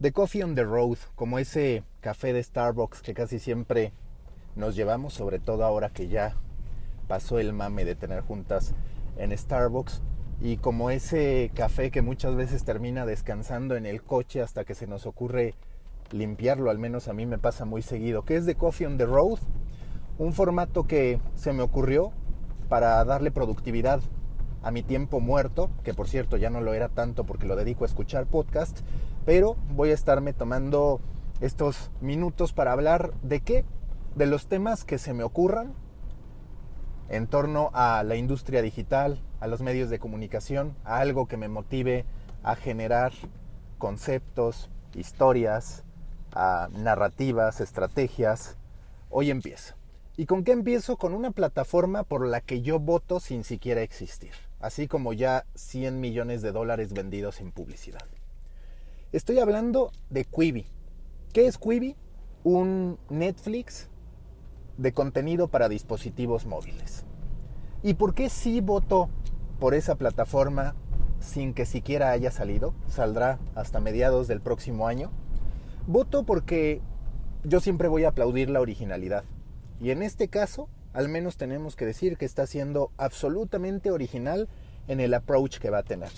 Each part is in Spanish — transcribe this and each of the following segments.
The Coffee on the Road, como ese café de Starbucks que casi siempre nos llevamos, sobre todo ahora que ya pasó el mame de tener juntas en Starbucks, y como ese café que muchas veces termina descansando en el coche hasta que se nos ocurre limpiarlo, al menos a mí me pasa muy seguido, que es The Coffee on the Road, un formato que se me ocurrió para darle productividad a mi tiempo muerto, que por cierto ya no lo era tanto porque lo dedico a escuchar podcast, pero voy a estarme tomando estos minutos para hablar de qué, de los temas que se me ocurran en torno a la industria digital, a los medios de comunicación, a algo que me motive a generar conceptos, historias, narrativas, estrategias. Hoy empiezo. ¿Y con qué empiezo? Con una plataforma por la que yo voto sin siquiera existir, así como ya 100 millones de dólares vendidos en publicidad. Estoy hablando de Quibi. ¿Qué es Quibi? Un Netflix de contenido para dispositivos móviles. ¿Y por qué sí voto por esa plataforma sin que siquiera haya salido? Saldrá hasta mediados del próximo año. Voto porque yo siempre voy a aplaudir la originalidad. Y en este caso, al menos tenemos que decir que está siendo absolutamente original en el approach que va a tener.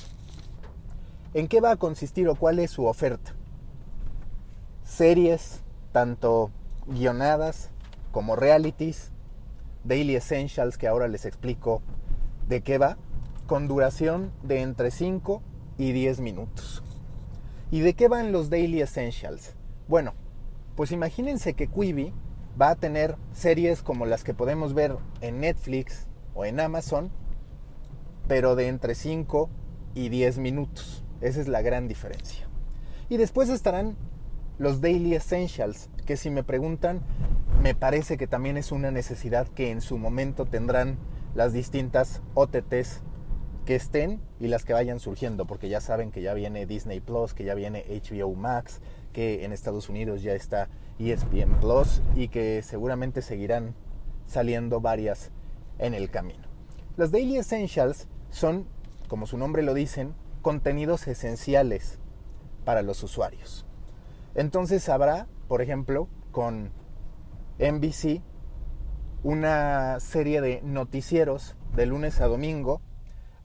¿En qué va a consistir o cuál es su oferta? Series, tanto guionadas como realities, Daily Essentials, que ahora les explico de qué va, con duración de entre 5 y 10 minutos. ¿Y de qué van los Daily Essentials? Bueno, pues imagínense que Quibi va a tener series como las que podemos ver en Netflix o en Amazon, pero de entre 5 y 10 minutos. Esa es la gran diferencia. Y después estarán los Daily Essentials, que si me preguntan, me parece que también es una necesidad que en su momento tendrán las distintas OTTs que estén y las que vayan surgiendo, porque ya saben que ya viene Disney Plus, que ya viene HBO Max, que en Estados Unidos ya está ESPN Plus y que seguramente seguirán saliendo varias en el camino. Las Daily Essentials son, como su nombre lo dicen, contenidos esenciales para los usuarios. Entonces habrá, por ejemplo, con NBC una serie de noticieros de lunes a domingo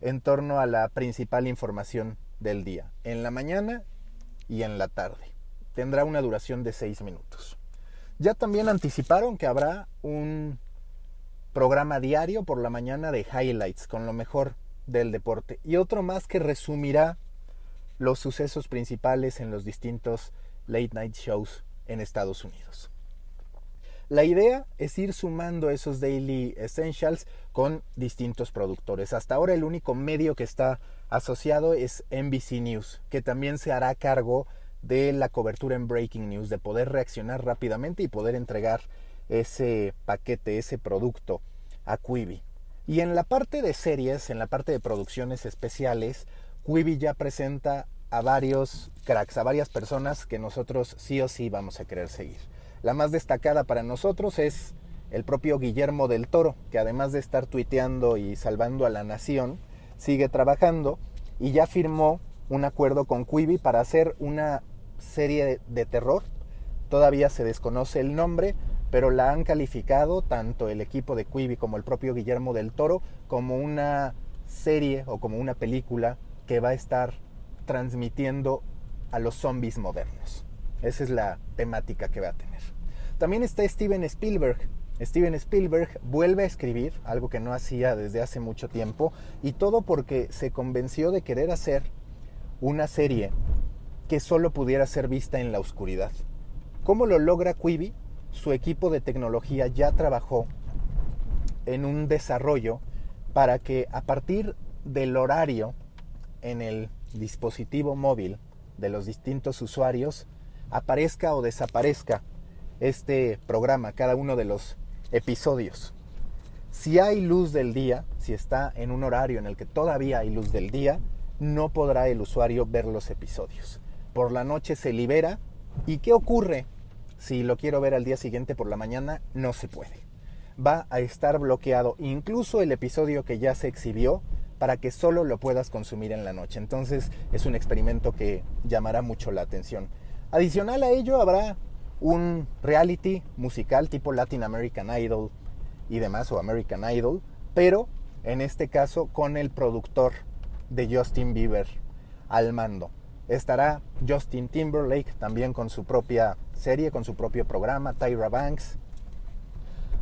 en torno a la principal información del día, en la mañana y en la tarde tendrá una duración de 6 minutos. Ya también anticiparon que habrá un programa diario por la mañana de highlights con lo mejor del deporte y otro más que resumirá los sucesos principales en los distintos late night shows en Estados Unidos. La idea es ir sumando esos daily essentials con distintos productores. Hasta ahora el único medio que está asociado es NBC News, que también se hará cargo de la cobertura en Breaking News, de poder reaccionar rápidamente y poder entregar ese paquete, ese producto a Quibi. Y en la parte de series, en la parte de producciones especiales, Quibi ya presenta a varios cracks, a varias personas que nosotros sí o sí vamos a querer seguir. La más destacada para nosotros es el propio Guillermo del Toro, que además de estar tuiteando y salvando a la nación, sigue trabajando y ya firmó un acuerdo con Quibi para hacer una serie de terror. Todavía se desconoce el nombre, pero la han calificado tanto el equipo de Quibi como el propio Guillermo del Toro como una serie o como una película que va a estar transmitiendo a los zombies modernos. Esa es la temática que va a tener. También está Steven Spielberg. Steven Spielberg vuelve a escribir, algo que no hacía desde hace mucho tiempo, y todo porque se convenció de querer hacer una serie que solo pudiera ser vista en la oscuridad. ¿Cómo lo logra Quibi? Su equipo de tecnología ya trabajó en un desarrollo para que a partir del horario en el dispositivo móvil de los distintos usuarios aparezca o desaparezca este programa, cada uno de los episodios. Si hay luz del día, si está en un horario en el que todavía hay luz del día, no podrá el usuario ver los episodios por la noche se libera. ¿Y qué ocurre si lo quiero ver al día siguiente por la mañana? No se puede. Va a estar bloqueado incluso el episodio que ya se exhibió para que solo lo puedas consumir en la noche. Entonces es un experimento que llamará mucho la atención Adicional a ello habrá un reality musical tipo Latin American Idol y demás, o American Idol, pero en este caso con el productor de Justin Bieber al mando. Estará Justin Timberlake también con su propia serie, con su propio programa, Tyra Banks.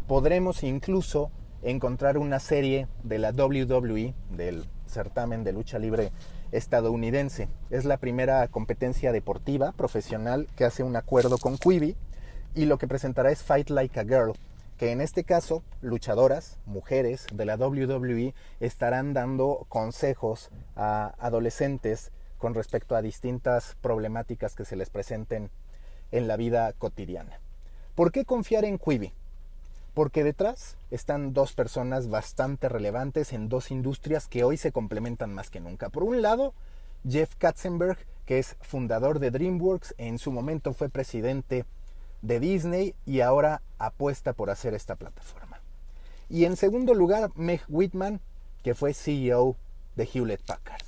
Podremos incluso encontrar una serie de la WWE, del certamen de lucha libre estadounidense. Es la primera competencia deportiva profesional que hace un acuerdo con Quibi y lo que presentará es Fight Like a Girl, que en este caso luchadoras, mujeres de la WWE estarán dando consejos a adolescentes con respecto a distintas problemáticas que se les presenten en la vida cotidiana. ¿Por qué confiar en Quibi? Porque detrás están dos personas bastante relevantes en dos industrias que hoy se complementan más que nunca. Por un lado, Jeff Katzenberg, que es fundador de DreamWorks, en su momento fue presidente de Disney y ahora apuesta por hacer esta plataforma. Y en segundo lugar, Meg Whitman, que fue CEO de Hewlett Packard.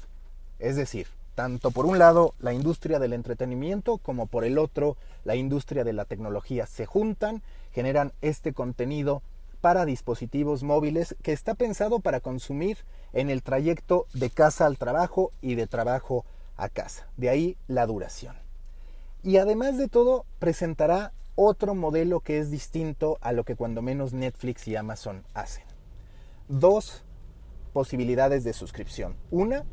Es decir, tanto por un lado la industria del entretenimiento como por el otro la industria de la tecnología se juntan, generan este contenido para dispositivos móviles que está pensado para consumir en el trayecto de casa al trabajo y de trabajo a casa. De ahí la duración. Y además de todo, presentará otro modelo que es distinto a lo que cuando menos Netflix y Amazon hacen. Dos posibilidades de suscripción. Una,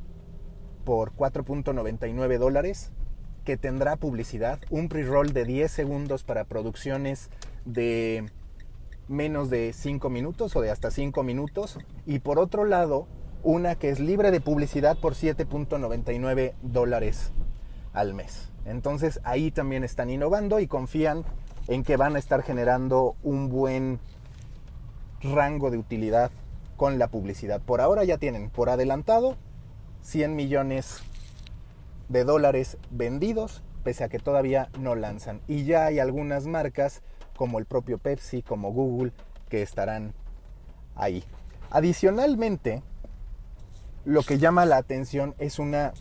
por 4.99 dólares, que tendrá publicidad, un pre-roll de 10 segundos para producciones de menos de 5 minutos o de hasta 5 minutos. Y por otro lado, una que es libre de publicidad por 7.99 dólares al mes. Entonces ahí también están innovando y confían en que van a estar generando un buen rango de utilidad con la publicidad. Por ahora ya tienen por adelantado 100 millones de dólares vendidos, pese a que todavía no lanzan. Y ya hay algunas marcas, como el propio Pepsi, como Google, que estarán ahí. Adicionalmente, lo que llama la atención es una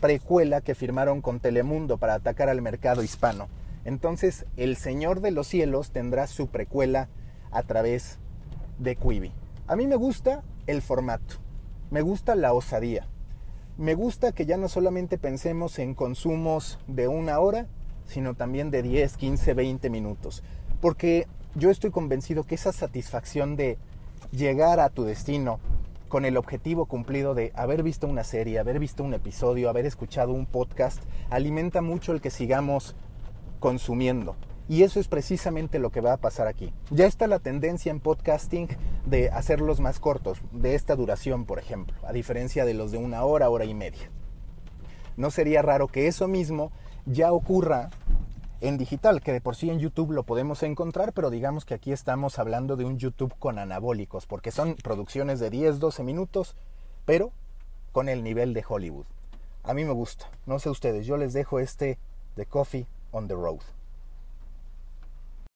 precuela que firmaron con Telemundo para atacar al mercado hispano. Entonces, El Señor de los Cielos tendrá su precuela a través de Quibi. A mí me gusta el formato, me gusta la osadía, me gusta que ya no solamente pensemos en consumos de una hora, sino también de 10, 15, 20 minutos. Porque yo estoy convencido que esa satisfacción de llegar a tu destino con el objetivo cumplido de haber visto una serie, haber visto un episodio, haber escuchado un podcast, alimenta mucho el que sigamos consumiendo. Y eso es precisamente lo que va a pasar aquí. Ya está la tendencia en podcasting de hacerlos más cortos, de esta duración, por ejemplo, a diferencia de los de una hora, hora y media. No sería raro que eso mismo ya ocurra en digital, que de por sí en YouTube lo podemos encontrar, pero digamos que aquí estamos hablando de un YouTube con anabólicos, porque son producciones de 10, 12 minutos, pero con el nivel de Hollywood. A mí me gusta, no sé ustedes, yo les dejo este de Coffee on the Road.